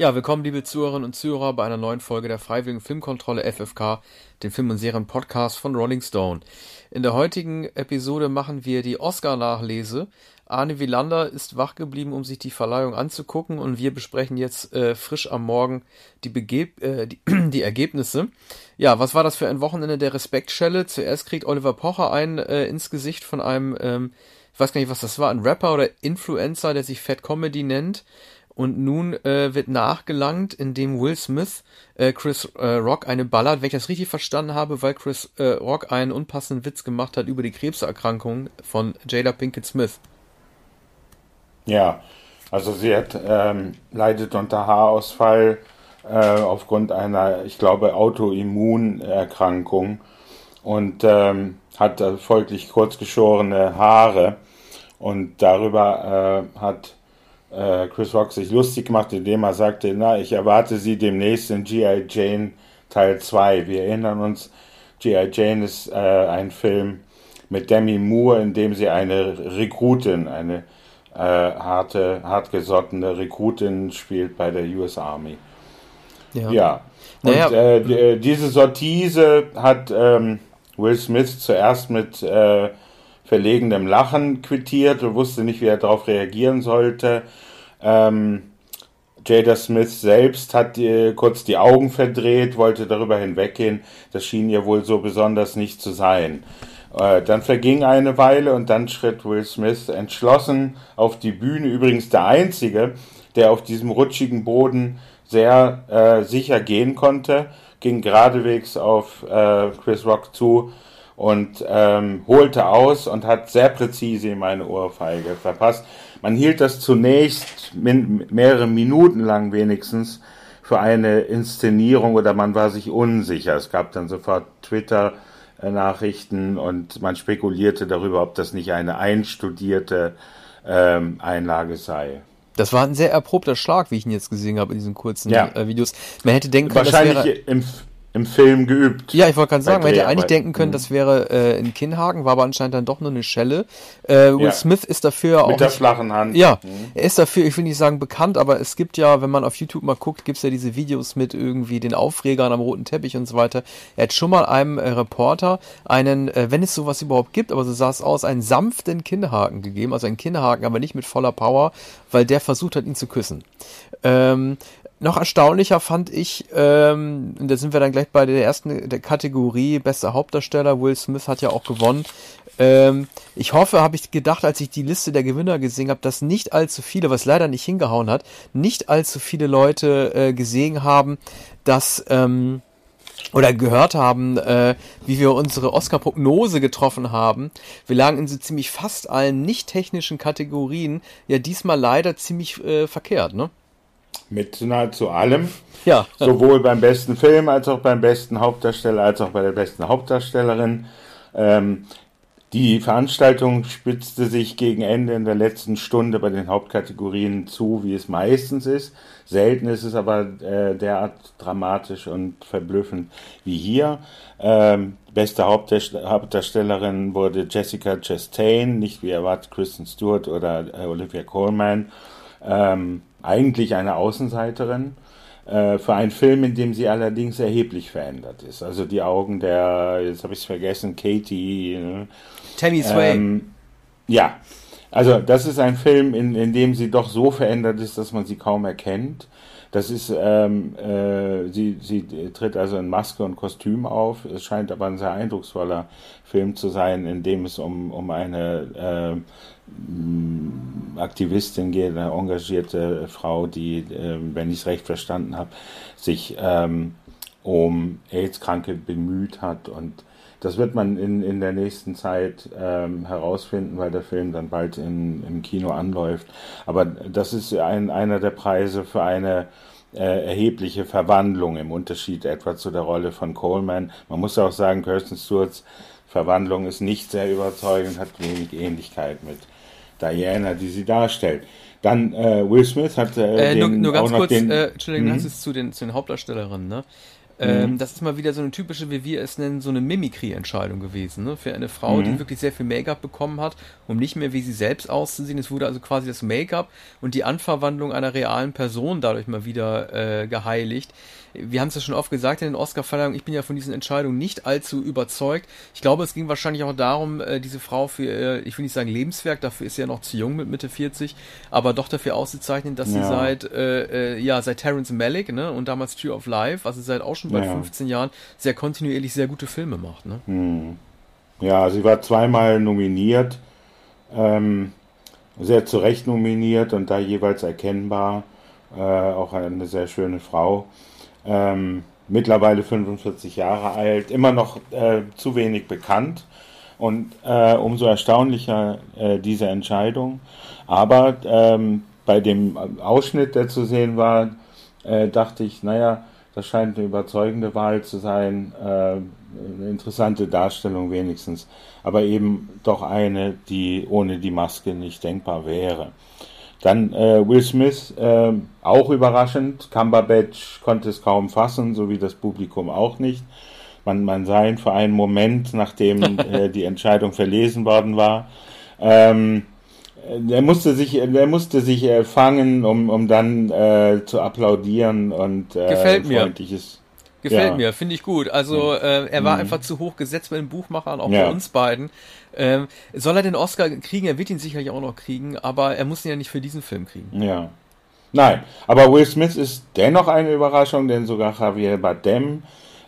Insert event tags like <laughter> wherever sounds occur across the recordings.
Ja, willkommen, liebe Zuhörerinnen und Zuhörer, bei einer neuen Folge der Freiwilligen Filmkontrolle FFK, dem Film- und Serien-Podcast von Rolling Stone. In der heutigen Episode machen wir die Oscar-Nachlese. Arne Wielander ist wach geblieben, um sich die Verleihung anzugucken und wir besprechen jetzt äh, frisch am Morgen die, Begeb äh, die, <clears throat> die, Ergebnisse. Ja, was war das für ein Wochenende der Respektschelle? Zuerst kriegt Oliver Pocher ein äh, ins Gesicht von einem, ähm, ich weiß gar nicht, was das war, ein Rapper oder Influencer, der sich Fat Comedy nennt. Und nun äh, wird nachgelangt, indem Will Smith äh, Chris äh, Rock eine ballert, wenn ich das richtig verstanden habe, weil Chris äh, Rock einen unpassenden Witz gemacht hat über die Krebserkrankung von Jada Pinkett Smith. Ja, also sie hat, ähm, leidet unter Haarausfall äh, aufgrund einer, ich glaube, Autoimmunerkrankung und ähm, hat folglich kurzgeschorene Haare und darüber äh, hat äh, Chris Rock sich lustig gemacht, indem er sagte, na, ich erwarte sie demnächst in G.I. Jane Teil 2. Wir erinnern uns, G.I. Jane ist äh, ein Film mit Demi Moore, in dem sie eine Rekrutin, eine äh, harte, hartgesottene Rekrutin spielt bei der US Army. Ja. ja. Und naja. äh, äh, diese Sortise hat ähm, Will Smith zuerst mit äh, verlegenem Lachen quittiert und wusste nicht, wie er darauf reagieren sollte. Ähm, Jada Smith selbst hat äh, kurz die Augen verdreht, wollte darüber hinweggehen. Das schien ihr wohl so besonders nicht zu sein. Äh, dann verging eine Weile und dann schritt Will Smith entschlossen auf die Bühne. Übrigens der einzige, der auf diesem rutschigen Boden sehr äh, sicher gehen konnte, ging geradewegs auf äh, Chris Rock zu und ähm, holte aus und hat sehr präzise ihm eine Ohrfeige verpasst. Man hielt das zunächst min mehrere Minuten lang wenigstens für eine Inszenierung oder man war sich unsicher. Es gab dann sofort Twitter-Nachrichten und man spekulierte darüber, ob das nicht eine einstudierte ähm, Einlage sei. Das war ein sehr erprobter Schlag, wie ich ihn jetzt gesehen habe in diesen kurzen ja. äh, Videos. Man hätte denken können, Wahrscheinlich das wäre im, im Film geübt. Ja, ich wollte gerade sagen, man hätte eigentlich denken können, mhm. das wäre äh, in Kinnhagen, war aber anscheinend dann doch nur eine Schelle. Äh, Will ja. Smith ist dafür auch. Mit der nicht, flachen Hand. Ja, mhm. er ist dafür, ich will nicht sagen bekannt, aber es gibt ja, wenn man auf YouTube mal guckt, gibt's ja diese Videos mit irgendwie den Aufregern am roten Teppich und so weiter. Er hat schon mal einem äh, Reporter einen, äh, wenn es sowas überhaupt gibt, aber so sah es aus, einen sanften Kinnhaken gegeben, also einen Kinnhaken, aber nicht mit voller Power, weil der versucht hat, ihn zu küssen. Ähm, noch erstaunlicher fand ich, ähm, da sind wir dann gleich bei der ersten der Kategorie, bester Hauptdarsteller, Will Smith hat ja auch gewonnen. Ähm, ich hoffe, habe ich gedacht, als ich die Liste der Gewinner gesehen habe, dass nicht allzu viele, was leider nicht hingehauen hat, nicht allzu viele Leute äh, gesehen haben, dass ähm, oder gehört haben, äh, wie wir unsere Oscar-Prognose getroffen haben. Wir lagen in so ziemlich fast allen nicht technischen Kategorien ja diesmal leider ziemlich äh, verkehrt, ne? Mit nahezu allem. Ja. Sowohl beim besten Film als auch beim besten Hauptdarsteller als auch bei der besten Hauptdarstellerin. Ähm, die Veranstaltung spitzte sich gegen Ende in der letzten Stunde bei den Hauptkategorien zu, wie es meistens ist. Selten ist es aber äh, derart dramatisch und verblüffend wie hier. Ähm, beste Hauptdarstellerin wurde Jessica Chastain, nicht wie erwartet Kristen Stewart oder äh, Olivia Colman. Ähm, eigentlich eine Außenseiterin, äh, für einen Film, in dem sie allerdings erheblich verändert ist. Also die Augen der, jetzt habe ich es vergessen, Katie. Ne? Tammy Sway. Ähm, ja, also das ist ein Film, in, in dem sie doch so verändert ist, dass man sie kaum erkennt. Das ist, ähm, äh, sie, sie tritt also in Maske und Kostüm auf. Es scheint aber ein sehr eindrucksvoller Film zu sein, in dem es um, um eine äh, Aktivistin geht, eine engagierte Frau, die, äh, wenn ich es recht verstanden habe, sich ähm, um AIDS-Kranke bemüht hat und das wird man in, in der nächsten Zeit ähm, herausfinden, weil der Film dann bald in, im Kino anläuft. Aber das ist ein, einer der Preise für eine äh, erhebliche Verwandlung im Unterschied etwa zu der Rolle von Coleman. Man muss auch sagen, Kirsten Stewarts Verwandlung ist nicht sehr überzeugend, hat wenig Ähnlichkeit mit Diana, die sie darstellt. Dann äh, Will Smith hat äh, äh, nur, nur ganz kurz, den, äh, Entschuldigung, das ist zu den, zu den Hauptdarstellerinnen, ne? Ähm, mhm. Das ist mal wieder so eine typische, wie wir es nennen, so eine Mimikry-Entscheidung gewesen. Ne? Für eine Frau, mhm. die wirklich sehr viel Make-up bekommen hat, um nicht mehr wie sie selbst auszusehen. Es wurde also quasi das Make-up und die Anverwandlung einer realen Person dadurch mal wieder äh, geheiligt wir haben es ja schon oft gesagt in den Oscar-Verleihungen, ich bin ja von diesen Entscheidungen nicht allzu überzeugt. Ich glaube, es ging wahrscheinlich auch darum, äh, diese Frau für, äh, ich will nicht sagen Lebenswerk, dafür ist sie ja noch zu jung mit Mitte 40, aber doch dafür auszuzeichnen, dass ja. sie seit, äh, äh, ja, seit Terence Malick, ne, und damals Tree of Life, also seit auch schon bald ja. 15 Jahren, sehr kontinuierlich sehr gute Filme macht, ne? Hm. Ja, sie war zweimal nominiert, ähm, sehr zu Recht nominiert und da jeweils erkennbar, äh, auch eine sehr schöne Frau ähm, mittlerweile 45 Jahre alt, immer noch äh, zu wenig bekannt. Und äh, umso erstaunlicher äh, diese Entscheidung. Aber ähm, bei dem Ausschnitt, der zu sehen war, äh, dachte ich, naja, das scheint eine überzeugende Wahl zu sein, äh, eine interessante Darstellung wenigstens, aber eben doch eine, die ohne die Maske nicht denkbar wäre. Dann äh, Will Smith, äh, auch überraschend. Cumberbatch konnte es kaum fassen, so wie das Publikum auch nicht. Man, man sah ihn für einen Moment, nachdem <laughs> äh, die Entscheidung verlesen worden war. Ähm, er musste sich, er musste sich äh, fangen, um, um dann äh, zu applaudieren und äh, Gefällt mir. freundliches. Gefällt ja. mir, finde ich gut. Also äh, er war mhm. einfach zu hoch gesetzt bei den Buchmachern, auch ja. bei uns beiden. Ähm, soll er den Oscar kriegen? Er wird ihn sicherlich auch noch kriegen, aber er muss ihn ja nicht für diesen Film kriegen. Ja. Nein, aber Will Smith ist dennoch eine Überraschung, denn sogar Javier Bardem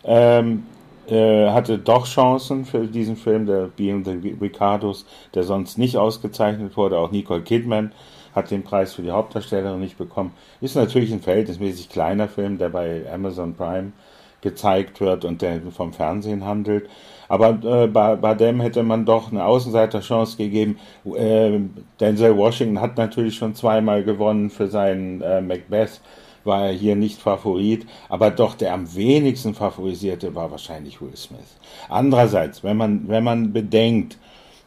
ähm, äh, hatte doch Chancen für diesen Film, der Being the Ricardos, der sonst nicht ausgezeichnet wurde. Auch Nicole Kidman hat den Preis für die Hauptdarstellerin nicht bekommen. Ist natürlich ein verhältnismäßig kleiner Film, der bei Amazon Prime gezeigt wird und der vom Fernsehen handelt. Aber äh, bei, bei dem hätte man doch eine Außenseiterchance gegeben. Äh, Denzel Washington hat natürlich schon zweimal gewonnen für seinen äh, Macbeth war er hier nicht Favorit, aber doch der am wenigsten favorisierte war wahrscheinlich Will Smith. Andererseits, wenn man, wenn man bedenkt,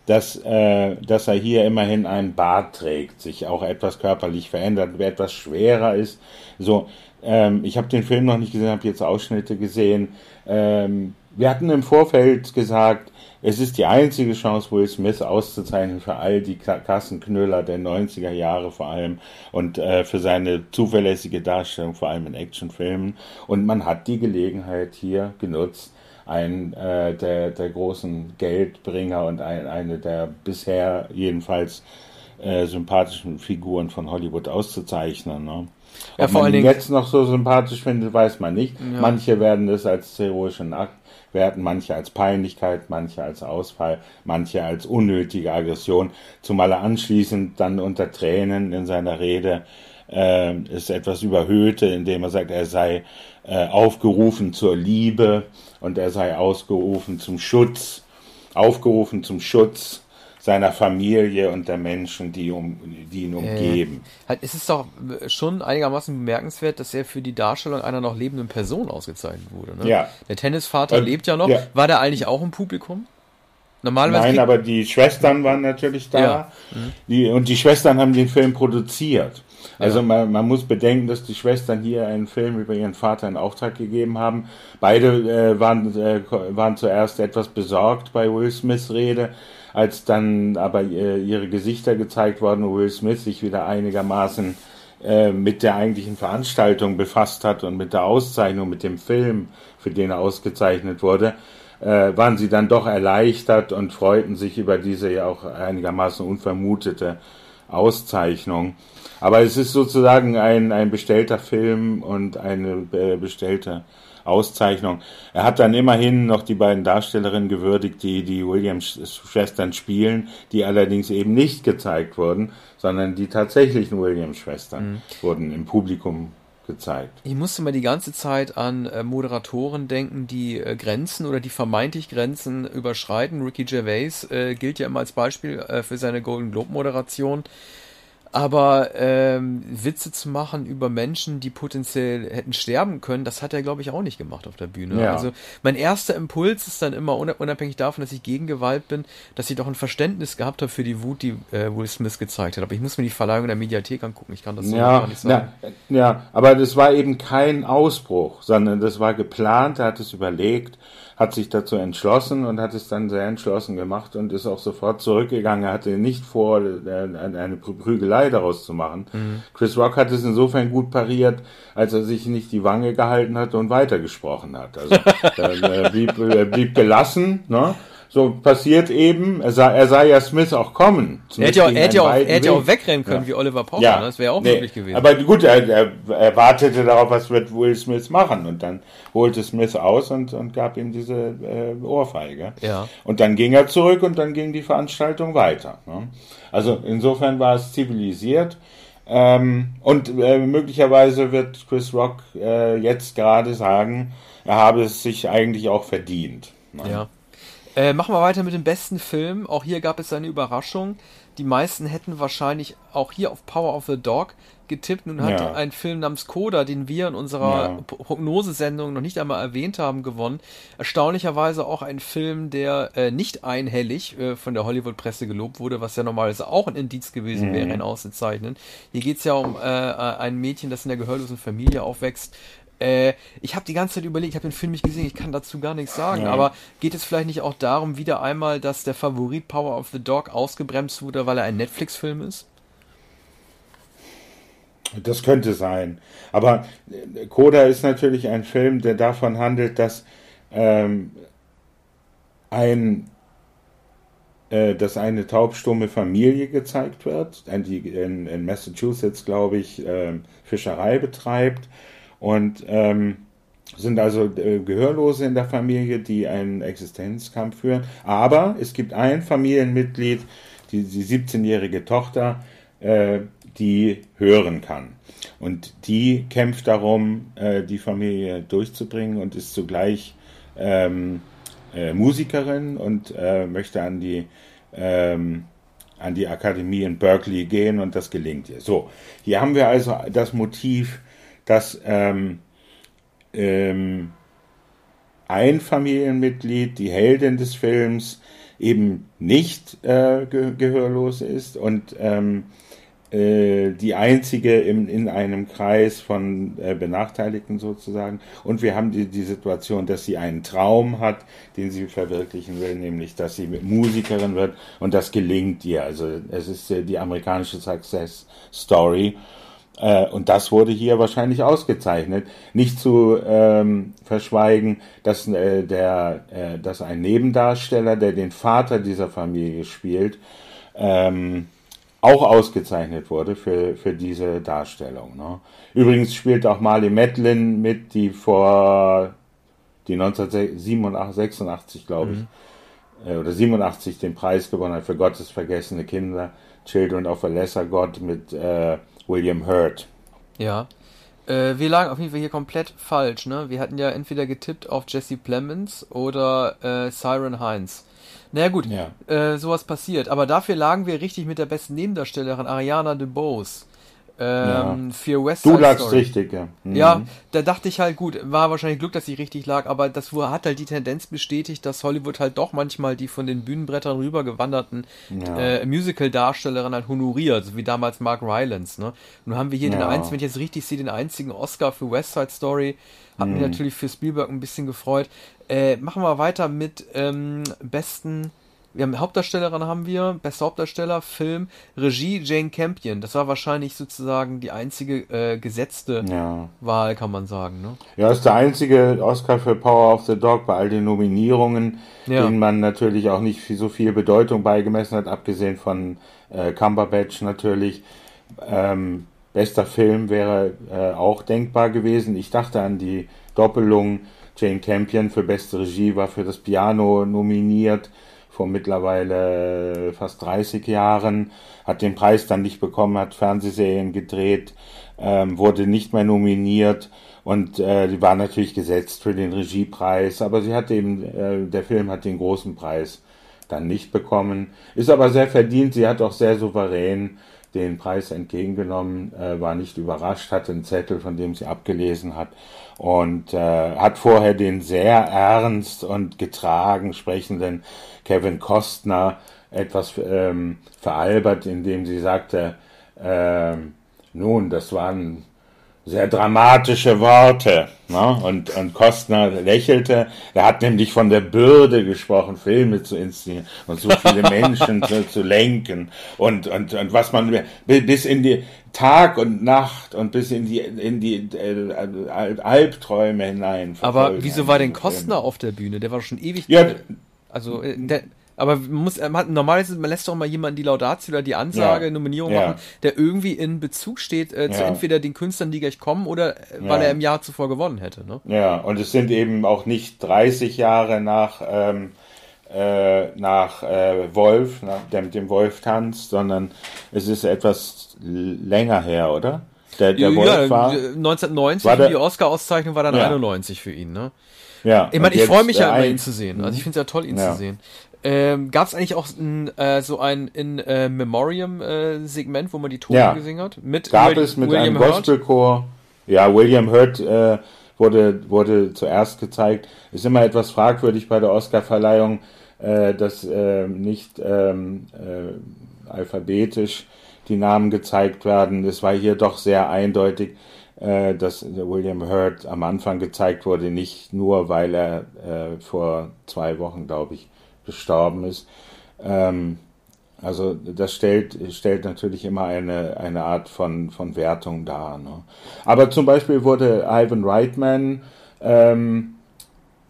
dass, äh, dass er hier immerhin einen Bart trägt, sich auch etwas körperlich verändert, etwas schwerer ist, so, ähm, ich habe den Film noch nicht gesehen, habe jetzt Ausschnitte gesehen. Ähm, wir hatten im Vorfeld gesagt, es ist die einzige Chance, Will Smith auszuzeichnen für all die Kassenknüller der 90er Jahre vor allem und äh, für seine zuverlässige Darstellung, vor allem in Actionfilmen. Und man hat die Gelegenheit hier genutzt, einen äh, der, der großen Geldbringer und ein, eine der bisher jedenfalls äh, sympathischen Figuren von Hollywood auszuzeichnen. Ne? Ja, Ob vor man ihn jetzt noch so sympathisch findet, weiß man nicht. Ja. Manche werden es als heroischen Akt werten, manche als Peinlichkeit, manche als Ausfall, manche als unnötige Aggression, zumal er anschließend dann unter Tränen in seiner Rede äh, ist etwas überhöhte, indem er sagt, er sei äh, aufgerufen zur Liebe und er sei ausgerufen zum Schutz, aufgerufen zum Schutz seiner Familie und der Menschen, die, um, die ihn umgeben. Äh, halt, es ist doch schon einigermaßen bemerkenswert, dass er für die Darstellung einer noch lebenden Person ausgezeichnet wurde. Ne? Ja. Der Tennisvater äh, lebt ja noch. Ja. War der eigentlich auch im Publikum? Normalerweise Nein, aber die Schwestern waren natürlich da. Ja. Mhm. Die, und die Schwestern haben den Film produziert. Also ja. man, man, muss bedenken, dass die Schwestern hier einen Film über ihren Vater in Auftrag gegeben haben. Beide äh, waren, äh, waren zuerst etwas besorgt bei Will Smiths Rede, als dann aber äh, ihre Gesichter gezeigt worden und Will Smith sich wieder einigermaßen äh, mit der eigentlichen Veranstaltung befasst hat und mit der Auszeichnung, mit dem Film, für den er ausgezeichnet wurde, äh, waren sie dann doch erleichtert und freuten sich über diese ja auch einigermaßen unvermutete Auszeichnung. Aber es ist sozusagen ein, ein bestellter Film und eine bestellte Auszeichnung. Er hat dann immerhin noch die beiden Darstellerinnen gewürdigt, die die Williams-Schwestern spielen, die allerdings eben nicht gezeigt wurden, sondern die tatsächlichen Williams-Schwestern mhm. wurden im Publikum gezeigt. Ich musste mal die ganze Zeit an äh, Moderatoren denken, die äh, Grenzen oder die vermeintlich Grenzen überschreiten. Ricky Gervais äh, gilt ja immer als Beispiel äh, für seine Golden Globe Moderation Aber ähm, Witze zu machen über Menschen, die potenziell hätten sterben können, das hat er, glaube ich, auch nicht gemacht auf der Bühne. Ja. Also mein erster Impuls ist dann immer, unabhängig davon, dass ich gegen Gewalt bin, dass ich doch ein Verständnis gehabt habe für die Wut, die äh, Will Smith gezeigt hat. Aber ich muss mir die Verleihung in der Mediathek angucken. Ich kann das so ja, gar nicht sagen. Ja, ja, aber das war eben kein Ausbruch, sondern das war geplant, er hat es überlegt hat sich dazu entschlossen und hat es dann sehr entschlossen gemacht und ist auch sofort zurückgegangen. Er hatte nicht vor, eine Prügelei daraus zu machen. Mhm. Chris Rock hat es insofern gut pariert, als er sich nicht die Wange gehalten hat und weitergesprochen hat. Also <laughs> er blieb, er blieb gelassen, ne? So passiert eben, er sah, er sah ja Smith auch kommen. Er hätte ja, er hätte auch, er hätte auch wegrennen können ja. wie Oliver Pocher, ja. Ne? das wäre auch nee. möglich gewesen. Aber gut, er, er, er, wartete darauf, was wird Will Smith machen und dann holte Smith aus und, und gab ihm diese äh, Ohrfeige. Ja. Und dann ging er zurück und dann ging die Veranstaltung weiter. Ne? Also insofern war es zivilisiert. Ähm, und äh, möglicherweise wird Chris Rock äh, jetzt gerade sagen, er habe es sich eigentlich auch verdient. Ne? Ja. Äh, machen wir weiter mit dem besten Film. Auch hier gab es eine Überraschung. Die meisten hätten wahrscheinlich auch hier auf Power of the Dog getippt. Nun hat ja. ein Film namens Coda, den wir in unserer ja. Prognosesendung noch nicht einmal erwähnt haben, gewonnen. Erstaunlicherweise auch ein Film, der äh, nicht einhellig äh, von der Hollywood-Presse gelobt wurde, was ja normalerweise auch ein Indiz gewesen mhm. wäre, ein Auszeichnen. Hier geht es ja um äh, ein Mädchen, das in der gehörlosen Familie aufwächst, äh, ich habe die ganze Zeit überlegt, ich habe den Film nicht gesehen, ich kann dazu gar nichts sagen, ja. aber geht es vielleicht nicht auch darum, wieder einmal, dass der Favorit Power of the Dog ausgebremst wurde, weil er ein Netflix-Film ist? Das könnte sein. Aber äh, Coda ist natürlich ein Film, der davon handelt, dass ähm, ein äh, dass eine taubstumme Familie gezeigt wird, die in, in Massachusetts, glaube ich, äh, Fischerei betreibt und ähm, sind also äh, Gehörlose in der Familie, die einen Existenzkampf führen. Aber es gibt ein Familienmitglied, die, die 17-jährige Tochter, äh, die hören kann. Und die kämpft darum, äh, die Familie durchzubringen und ist zugleich ähm, äh, Musikerin und äh, möchte an die ähm, an die Akademie in Berkeley gehen und das gelingt ihr. So, hier haben wir also das Motiv dass ähm, ähm, ein Familienmitglied, die Heldin des Films, eben nicht äh, ge gehörlos ist und ähm, äh, die einzige im, in einem Kreis von äh, Benachteiligten sozusagen. Und wir haben die, die Situation, dass sie einen Traum hat, den sie verwirklichen will, nämlich dass sie Musikerin wird und das gelingt ihr. Also es ist äh, die amerikanische Success Story. Äh, und das wurde hier wahrscheinlich ausgezeichnet. Nicht zu ähm, verschweigen, dass, äh, der, äh, dass ein Nebendarsteller, der den Vater dieser Familie spielt, ähm, auch ausgezeichnet wurde für, für diese Darstellung. Ne? Übrigens spielt auch Marley Madeline mit, die vor die 1986, glaube ich, mhm. äh, oder 87 den Preis gewonnen hat für Gottes vergessene Kinder, Children of a Lesser God mit äh, William Hurt. Ja. Äh, wir lagen auf jeden Fall hier komplett falsch, ne? Wir hatten ja entweder getippt auf Jesse Plemons oder äh, Siren Heinz. Naja gut, ja. äh, sowas passiert. Aber dafür lagen wir richtig mit der besten Nebendarstellerin Ariana DeBose ähm, ja. für West Side Du lagst Story. richtig, ja. Mhm. Ja, da dachte ich halt, gut, war wahrscheinlich Glück, dass ich richtig lag, aber das hat halt die Tendenz bestätigt, dass Hollywood halt doch manchmal die von den Bühnenbrettern rübergewanderten ja. äh, Musical-Darstellerinnen halt honoriert, so wie damals Mark Rylance, ne? Nun haben wir hier ja. den einzigen, wenn ich jetzt richtig sehe, den einzigen Oscar für West Side Story. Hat mhm. mich natürlich für Spielberg ein bisschen gefreut. Äh, machen wir weiter mit ähm, besten wir haben Hauptdarstellerin haben wir, bester Hauptdarsteller, Film, Regie Jane Campion. Das war wahrscheinlich sozusagen die einzige äh, gesetzte ja. Wahl, kann man sagen. Ne? Ja, ist der einzige Oscar für Power of the Dog bei all den Nominierungen, ja. denen man natürlich auch nicht so viel Bedeutung beigemessen hat, abgesehen von äh, Cumberbatch natürlich. Ähm, bester Film wäre äh, auch denkbar gewesen. Ich dachte an die Doppelung. Jane Campion für beste Regie war für das Piano nominiert vor mittlerweile fast 30 Jahren, hat den Preis dann nicht bekommen, hat Fernsehserien gedreht, ähm, wurde nicht mehr nominiert und äh, die war natürlich gesetzt für den Regiepreis, aber sie hat eben, äh, der Film hat den großen Preis dann nicht bekommen, ist aber sehr verdient, sie hat auch sehr souverän den Preis entgegengenommen, äh, war nicht überrascht, hatte einen Zettel, von dem sie abgelesen hat und äh, hat vorher den sehr ernst und getragen sprechenden Kevin Costner etwas ähm, veralbert, indem sie sagte, äh, nun, das waren sehr dramatische Worte. Ne? Und, und Kostner lächelte. Er hat nämlich von der Bürde gesprochen, Filme zu inszenieren und so viele <laughs> Menschen zu, zu lenken. Und, und, und was man bis in die Tag und Nacht und bis in die, in die äh, Albträume hinein. Aber wieso war denn Kostner auf der Bühne? Der war schon ewig. Ja, also, äh, der, aber man muss, man hat, normalerweise, man lässt doch mal jemanden die Laudatio oder die Ansage, ja. Nominierung ja. machen, der irgendwie in Bezug steht äh, zu ja. entweder den Künstlern, die gleich kommen, oder äh, weil er im Jahr zuvor gewonnen hätte. Ne? Ja, und es sind eben auch nicht 30 Jahre nach, ähm, äh, nach äh, Wolf, nach der mit dem Wolf tanzt, sondern es ist etwas länger her, oder? Der, der ja, Wolf war 1990 war der, die Oscar-Auszeichnung war dann 91 für ihn, ne? Ja. Ich meine, ich freue mich ja immer, ihn zu sehen. Also ich finde es ja toll, ihn zu sehen. Ähm, Gab es eigentlich auch ein, äh, so ein in äh, Memoriam-Segment, äh, wo man die Tore ja. gesehen hat? Mit Gab Will, es mit William einem Gospelchor. Ja, William Hurt äh, wurde, wurde zuerst gezeigt. Ist immer etwas fragwürdig bei der Oscarverleihung, äh, dass äh, nicht ähm, äh, alphabetisch die Namen gezeigt werden. Es war hier doch sehr eindeutig, äh, dass William Hurt am Anfang gezeigt wurde, nicht nur, weil er äh, vor zwei Wochen, glaube ich, gestorben ist. Ähm, also das stellt, stellt natürlich immer eine, eine Art von, von Wertung dar. Ne? Aber zum Beispiel wurde Ivan Reitman ähm,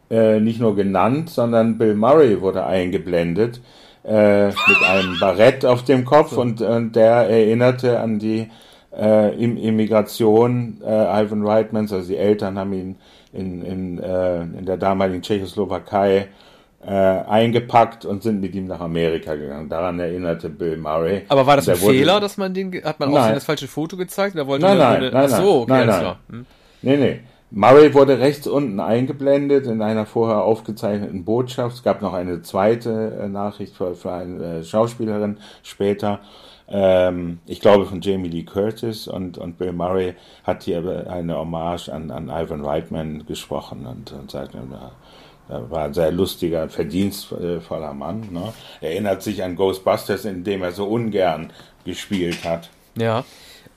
äh, nicht nur genannt, sondern Bill Murray wurde eingeblendet äh, mit einem Barett auf dem Kopf und, und der erinnerte an die äh, Immigration äh, Ivan Reitmans, also die Eltern haben ihn in, in, äh, in der damaligen Tschechoslowakei äh, eingepackt und sind mit ihm nach Amerika gegangen. Daran erinnerte Bill Murray. Aber war das ein Fehler, dass man den, hat man auch das falsche Foto gezeigt? Oder wollte nein, nein, wurde, nein, so, okay, nein, nein. Hm. Nee, nee. Murray wurde rechts unten eingeblendet in einer vorher aufgezeichneten Botschaft. Es gab noch eine zweite äh, Nachricht für, für eine äh, Schauspielerin später. Ähm, ich glaube von Jamie Lee Curtis und, und Bill Murray hat hier eine Hommage an, an Ivan Reitman gesprochen und, und sagte, er war ein sehr lustiger, verdienstvoller Mann. Ne? Erinnert sich an Ghostbusters, in dem er so ungern gespielt hat. Ja.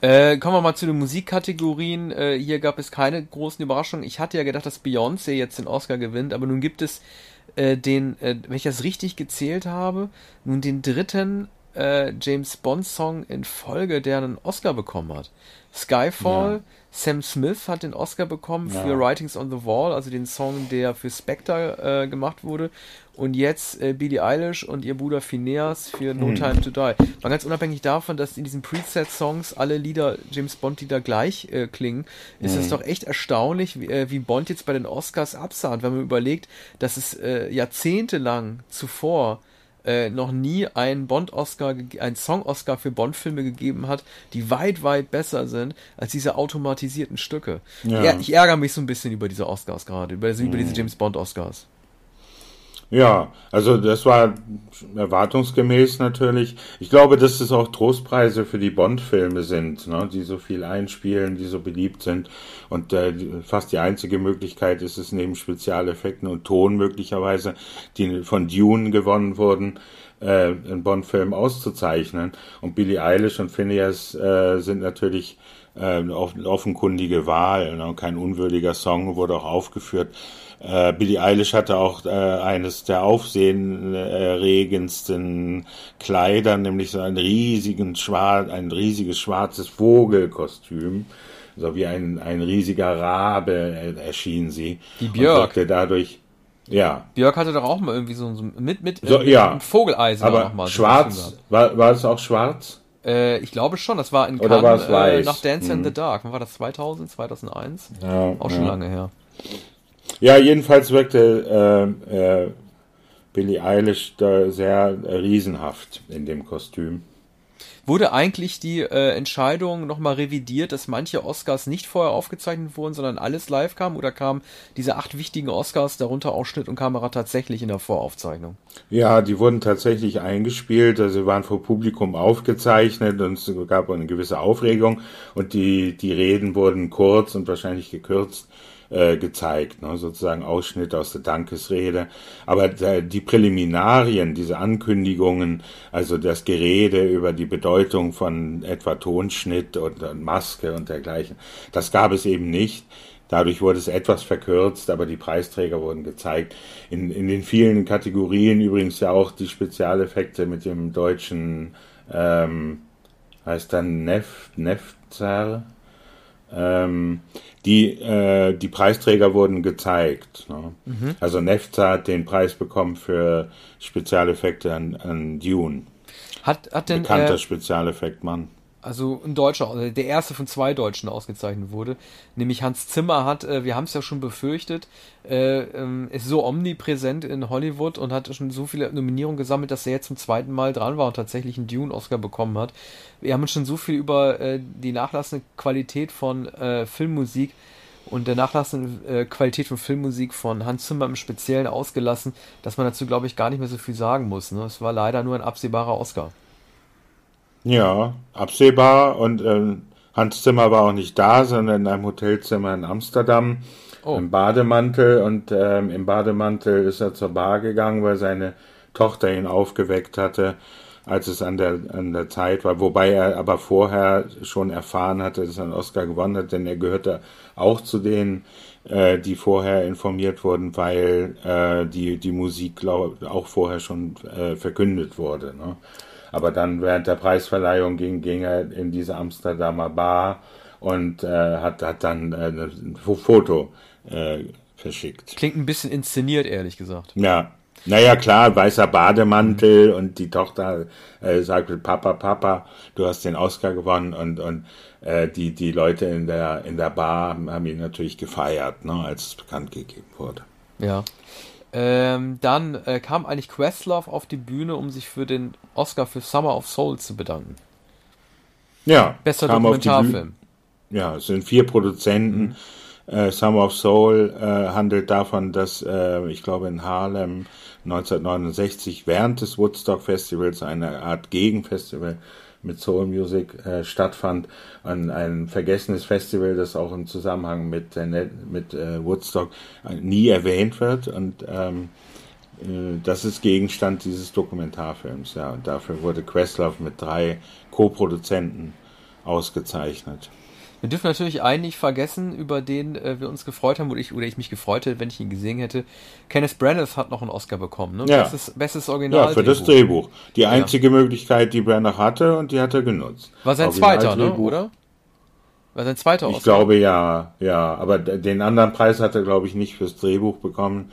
Äh, kommen wir mal zu den Musikkategorien. Äh, hier gab es keine großen Überraschungen. Ich hatte ja gedacht, dass Beyoncé jetzt den Oscar gewinnt, aber nun gibt es äh, den, äh, wenn ich das richtig gezählt habe, nun den dritten äh, James Bond Song in Folge, der einen Oscar bekommen hat. Skyfall, ja. Sam Smith hat den Oscar bekommen ja. für Writings on the Wall, also den Song, der für Spectre äh, gemacht wurde. Und jetzt äh, Billie Eilish und ihr Bruder Phineas für No hm. Time to Die. Mal ganz unabhängig davon, dass in diesen Preset-Songs alle Lieder, James Bond-Lieder gleich äh, klingen, ist es hm. doch echt erstaunlich, wie, äh, wie, Bond jetzt bei den Oscars absah. wenn man überlegt, dass es äh, jahrzehntelang zuvor äh, noch nie einen Bond-Oscar, einen Song-Oscar für Bond-Filme gegeben hat, die weit, weit besser sind als diese automatisierten Stücke. Ja. Ich ärgere mich so ein bisschen über diese Oscars gerade, über, über diese mhm. James Bond-Oscars. Ja, also das war erwartungsgemäß natürlich. Ich glaube, dass es auch Trostpreise für die Bond-Filme sind, ne, die so viel einspielen, die so beliebt sind. Und äh, fast die einzige Möglichkeit ist es neben Spezialeffekten und Ton möglicherweise, die von Dune gewonnen wurden, äh, einen Bond-Film auszuzeichnen. Und Billie Eilish und Phineas äh, sind natürlich äh, eine offenkundige Wahl. Ne, kein unwürdiger Song wurde auch aufgeführt. Äh, Billie Eilish hatte auch äh, eines der aufsehenerregendsten Kleider, nämlich so ein riesigen schwarz, ein riesiges schwarzes Vogelkostüm. So wie ein, ein riesiger Rabe erschien sie. Die Björk. Und dadurch, ja. Björk hatte doch auch mal irgendwie so, so mit, mit, so, mit ja. Vogeleisen aber auch mal. Schwarz, war, war es auch schwarz? Äh, ich glaube schon, das war in Cannes, Oder war es weiß? Äh, nach Dance hm. in the Dark. Wann war das? 2000, 2001? Ja, auch schon ja. lange her. Ja, jedenfalls wirkte äh, äh, Billie Eilish da sehr riesenhaft in dem Kostüm. Wurde eigentlich die äh, Entscheidung nochmal revidiert, dass manche Oscars nicht vorher aufgezeichnet wurden, sondern alles live kam? Oder kamen diese acht wichtigen Oscars, darunter auch Schnitt und Kamera, tatsächlich in der Voraufzeichnung? Ja, die wurden tatsächlich eingespielt. Also sie waren vor Publikum aufgezeichnet und es gab eine gewisse Aufregung. Und die, die Reden wurden kurz und wahrscheinlich gekürzt äh, gezeigt, ne, sozusagen Ausschnitt aus der Dankesrede. Aber die Präliminarien, diese Ankündigungen, also das Gerede über die Bedeutung von etwa Tonschnitt und, und Maske und dergleichen, das gab es eben nicht. Dadurch wurde es etwas verkürzt, aber die Preisträger wurden gezeigt. In, in den vielen Kategorien übrigens ja auch die Spezialeffekte mit dem deutschen, ähm, heißt dann Nef, Nefzer, ähm, die, äh, die Preisträger wurden gezeigt. Ne? Mhm. Also Nefza hat den Preis bekommen für Spezialeffekte an, an Dune. Hat, hat denn, Bekannter äh, Spezialeffektmann also ein Deutscher, also der erste von zwei Deutschen ausgezeichnet wurde, nämlich Hans Zimmer hat, äh, wir haben es ja schon befürchtet, äh, ähm, ist so omnipräsent in Hollywood und hat schon so viele Nominierungen gesammelt, dass er jetzt zum zweiten Mal dran war und tatsächlich einen Dune-Oscar bekommen hat. Wir haben uns schon so viel über äh, die nachlassende Qualität von äh, Filmmusik und der nachlassende äh, Qualität von Filmmusik von Hans Zimmer im Speziellen ausgelassen, dass man dazu, glaube ich, gar nicht mehr so viel sagen muss. Ne? Es war leider nur ein absehbarer Oscar. Ja, absehbar. Und ähm, Hans Zimmer war auch nicht da, sondern in einem Hotelzimmer in Amsterdam oh. im Bademantel. Und ähm, im Bademantel ist er zur Bar gegangen, weil seine Tochter ihn aufgeweckt hatte, als es an der, an der Zeit war. Wobei er aber vorher schon erfahren hatte, dass er einen Oscar gewonnen hat, denn er gehörte auch zu denen, äh, die vorher informiert wurden, weil äh, die, die Musik glaub, auch vorher schon äh, verkündet wurde. Ne? Aber dann während der Preisverleihung ging, ging er in diese Amsterdamer Bar und äh, hat, hat dann äh, ein Foto äh, verschickt. Klingt ein bisschen inszeniert, ehrlich gesagt. Ja. Naja, klar, weißer Bademantel und die Tochter äh, sagte, Papa, Papa, du hast den Oscar gewonnen und, und äh, die, die Leute in der, in der Bar haben ihn natürlich gefeiert, ne, als es bekannt gegeben wurde. Ja. Ähm, dann äh, kam eigentlich Questlove auf die Bühne, um sich für den Oscar für Summer of Soul zu bedanken. Ja. Bester Dokumentarfilm. Ja, es sind vier Produzenten. Mhm. Äh, Summer of Soul äh, handelt davon, dass äh, ich glaube in Harlem 1969 während des Woodstock Festivals eine Art Gegenfestival mit Soul Music äh, stattfand. Ein, ein vergessenes Festival, das auch im Zusammenhang mit, äh, mit äh, Woodstock äh, nie erwähnt wird. Und ähm, äh, das ist Gegenstand dieses Dokumentarfilms. Ja, und dafür wurde Questlove mit drei Co-Produzenten ausgezeichnet. Wir dürfen natürlich einen nicht vergessen, über den äh, wir uns gefreut haben, oder ich, oder ich mich gefreut hätte, wenn ich ihn gesehen hätte. Kenneth Branagh hat noch einen Oscar bekommen, ne? Ja. Bestes, bestes Original. Ja, für das Drehbuch. Die einzige ja. Möglichkeit, die Branagh hatte, und die hat er genutzt. War sein zweiter, ne? Oder? War sein zweiter Oscar? Ich glaube ja, ja. Aber den anderen Preis hat er, glaube ich, nicht fürs Drehbuch bekommen.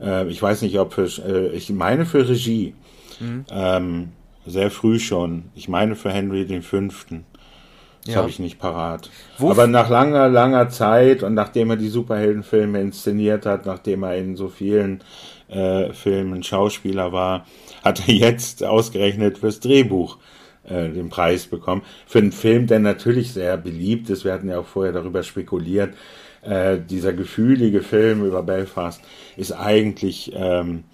Äh, ich weiß nicht, ob für, äh, ich meine für Regie. Mhm. Ähm, sehr früh schon. Ich meine für Henry den Fünften. Das ja. habe ich nicht parat. Wo Aber nach langer, langer Zeit und nachdem er die Superheldenfilme inszeniert hat, nachdem er in so vielen äh, Filmen Schauspieler war, hat er jetzt ausgerechnet fürs Drehbuch äh, den Preis bekommen. Für einen Film, der natürlich sehr beliebt ist. Wir hatten ja auch vorher darüber spekuliert. Äh, dieser gefühlige Film über Belfast ist eigentlich ähm,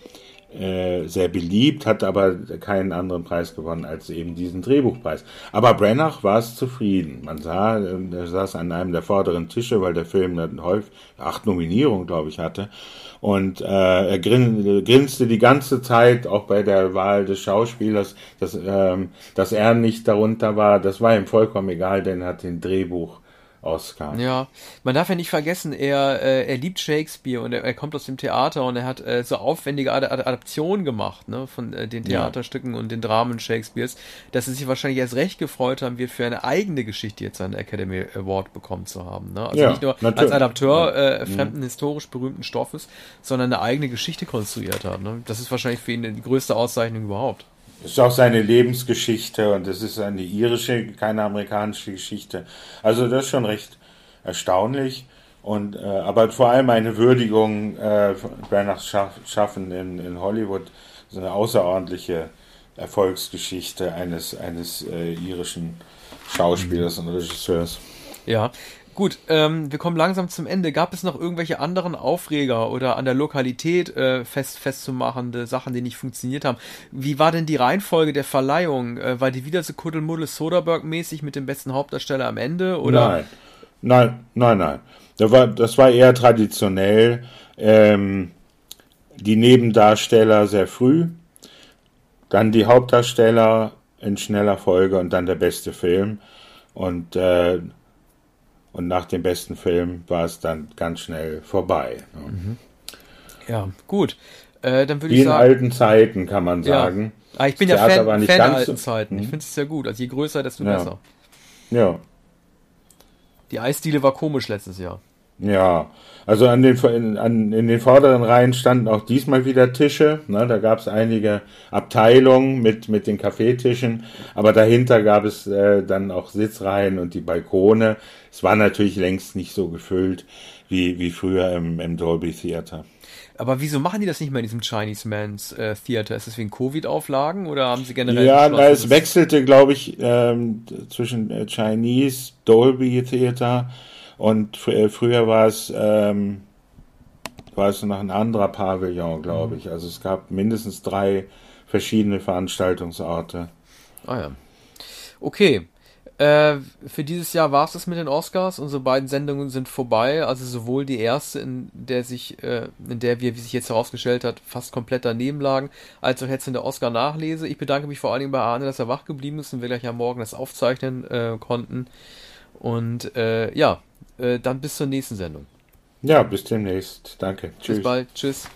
äh, sehr beliebt, hat aber keinen anderen Preis gewonnen als eben diesen Drehbuchpreis. Aber Brennach war es zufrieden. Man sah, er saß an einem der vorderen Tische, weil der Film dann häufig acht Nominierungen, glaube ich, hatte. Und äh, er grin, grinste die ganze Zeit, auch bei der Wahl des Schauspielers, dass, ähm, dass er nicht darunter war. Das war ihm vollkommen egal, denn er hat den Drehbuch Oscar. Ja, man darf ja nicht vergessen, er, äh, er liebt Shakespeare und er, er, kommt aus dem Theater und er hat äh, so aufwendige Ad Adaptionen gemacht ne, von äh, den Theaterstücken ja. und den Dramen Shakespeares, dass sie sich wahrscheinlich erst recht gefreut haben, wir für eine eigene Geschichte jetzt einen Academy Award bekommen zu haben. Ne? Also ja, nicht nur natürlich. als Adapteur äh, fremden, mhm. historisch berühmten Stoffes, sondern eine eigene Geschichte konstruiert hat. Ne? Das ist wahrscheinlich für ihn die größte Auszeichnung überhaupt. Das ist auch seine Lebensgeschichte und das ist eine irische, keine amerikanische Geschichte. Also das ist schon recht erstaunlich. Und, äh, aber vor allem eine Würdigung äh, Schaff, Schaffen in, in Hollywood, so eine außerordentliche Erfolgsgeschichte eines, eines äh, irischen Schauspielers und Regisseurs. Ja, Gut, ähm, wir kommen langsam zum Ende. Gab es noch irgendwelche anderen Aufreger oder an der Lokalität äh, fest festzumachende Sachen, die nicht funktioniert haben? Wie war denn die Reihenfolge der Verleihung? Äh, war die wieder so Kuddelmuddel Soderbergh-mäßig mit dem besten Hauptdarsteller am Ende? Oder? Nein, nein, nein, nein. Das war, das war eher traditionell. Ähm, die Nebendarsteller sehr früh, dann die Hauptdarsteller in schneller Folge und dann der beste Film. Und äh, und nach dem besten Film war es dann ganz schnell vorbei. Ne? Mhm. Ja, gut. Äh, dann würde Wie ich sagen. in alten Zeiten kann man sagen. Ja. Ah, ich bin Das ja Theater Fan, nicht Fan ganz alten Zeiten. Ich Mhm. finde es sehr gut. Also je größer, desto Ja. besser. Ja, Die Eisdiele war komisch letztes Jahr. ja. Also an den, in, an, in den vorderen Reihen standen auch diesmal wieder Tische. Ne? Da gab es einige Abteilungen mit, mit den Kaffeetischen, aber dahinter gab es äh, dann auch Sitzreihen und die Balkone. Es war natürlich längst nicht so gefüllt wie, wie früher im, im Dolby Theater. Aber wieso machen die das nicht mehr in diesem Chinese Man's äh, Theater? Ist das wegen Covid-Auflagen oder haben sie generell Ja, na, es wechselte, glaube ich, ähm, zwischen äh, Chinese, Dolby Theater und fr äh, früher war es, ähm, war es noch ein anderer Pavillon, glaube ich. Also es gab mindestens drei verschiedene Veranstaltungsorte. Ah ja. Okay. Äh, für dieses Jahr war es das mit den Oscars. Unsere beiden Sendungen sind vorbei. Also sowohl die erste, in der sich, äh, in der wir, wie sich jetzt herausgestellt hat, fast komplett daneben lagen, als auch jetzt in der Oscar-Nachlese. Ich bedanke mich vor allen Dingen bei Arne, dass er wach geblieben ist und wir gleich am Morgen das aufzeichnen äh, konnten. Und äh, ja, äh, dann bis zur nächsten Sendung. Ja, bis demnächst. Danke. Bis Tschüss. bald. Tschüss.